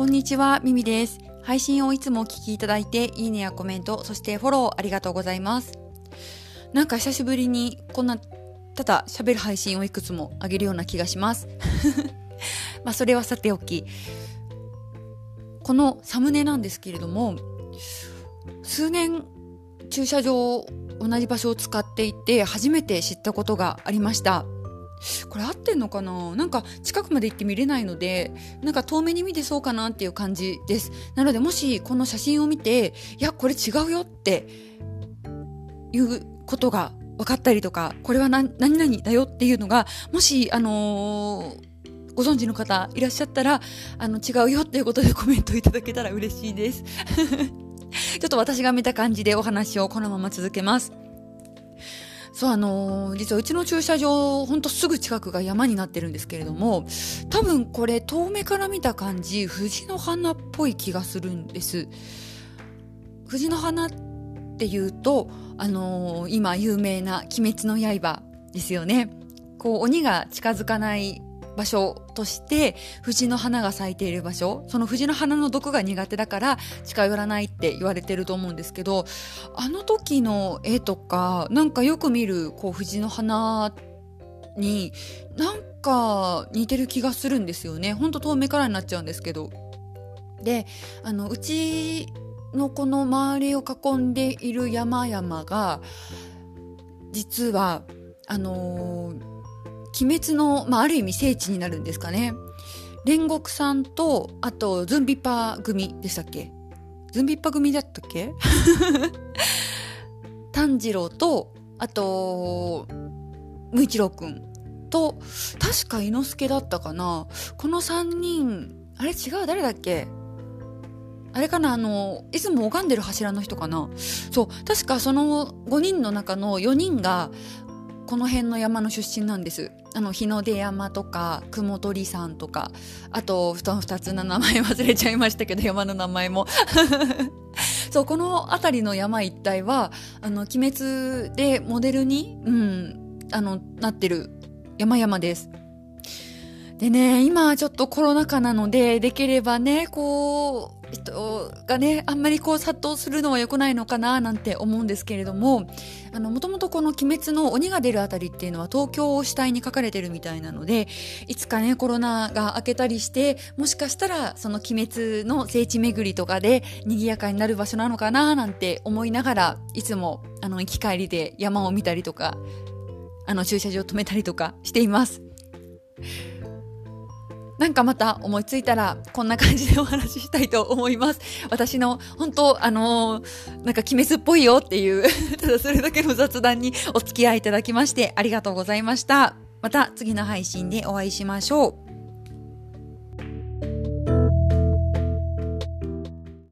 こんにちは、ミミです。配信をいつもお聞きいただいて、いいねやコメント、そしてフォローありがとうございます。なんか久しぶりにこんな、ただ喋る配信をいくつもあげるような気がします。まあそれはさておき、このサムネなんですけれども、数年駐車場同じ場所を使っていて初めて知ったことがありました。これ合ってんのかな？なんか近くまで行って見れないので、なんか遠目に見てそうかなっていう感じです。なのでもしこの写真を見て、いや、これ違うよっていうことが分かったりとか、これは何々だよっていうのが、もし、あのーご存知の方いらっしゃったら、あの、違うよっていうことで コメントいただけたら嬉しいです。ちょっと私が見た感じでお話をこのまま続けます。そう、あのー、実はうちの駐車場、ほんとすぐ近くが山になってるんですけれども、多分これ遠目から見た感じ、藤の花っぽい気がするんです。藤の花っていうと、あのー、今有名な鬼滅の刃ですよね。こう、鬼が近づかない場所として藤の花が咲いている場所その藤の花の毒が苦手だから近寄らないって言われてると思うんですけどあの時の絵とかなんかよく見るこう藤の花になんか似てる気がするんですよね。ほんと遠目からになっちゃうんですけど。であのうちのこの周りを囲んでいる山々が実はあのー鬼滅の、まあ、ある意味聖地になるんですかね。煉獄さんと、あと、ズンビッパ組でしたっけ？ズンビッパ組だったっけ？炭治郎と、あと、無一郎くんと、確か伊之助だったかな。この3人、あれ違う？誰だっけ？あれかな？あの、いつも拝んでる柱の人かな。そう、確かその5人の中の4人が、この辺の山の出身なんです。あの日の出山とか雲取山とかあと2つの名前 忘れちゃいましたけど山の名前も そうこの辺りの山一帯はあの鬼滅でモデルに、うん、あのなってる山々ですでね、今ちょっとコロナ禍なので、できればね、こう、人がね、あんまりこう殺到するのは良くないのかななんて思うんですけれども、あの、もともとこの鬼滅の鬼が出るあたりっていうのは東京を主体に書かれてるみたいなので、いつかね、コロナが明けたりして、もしかしたらその鬼滅の聖地巡りとかで賑やかになる場所なのかななんて思いながら、いつも、あの、行き帰りで山を見たりとか、あの、駐車場を止めたりとかしています。なんかまた思いついたら、こんな感じでお話ししたいと思います。私の、本当あのー、なんか鬼滅っぽいよっていうただそれだけの雑談にお付き合いいただきましてありがとうございました。また次の配信でお会いしましょう。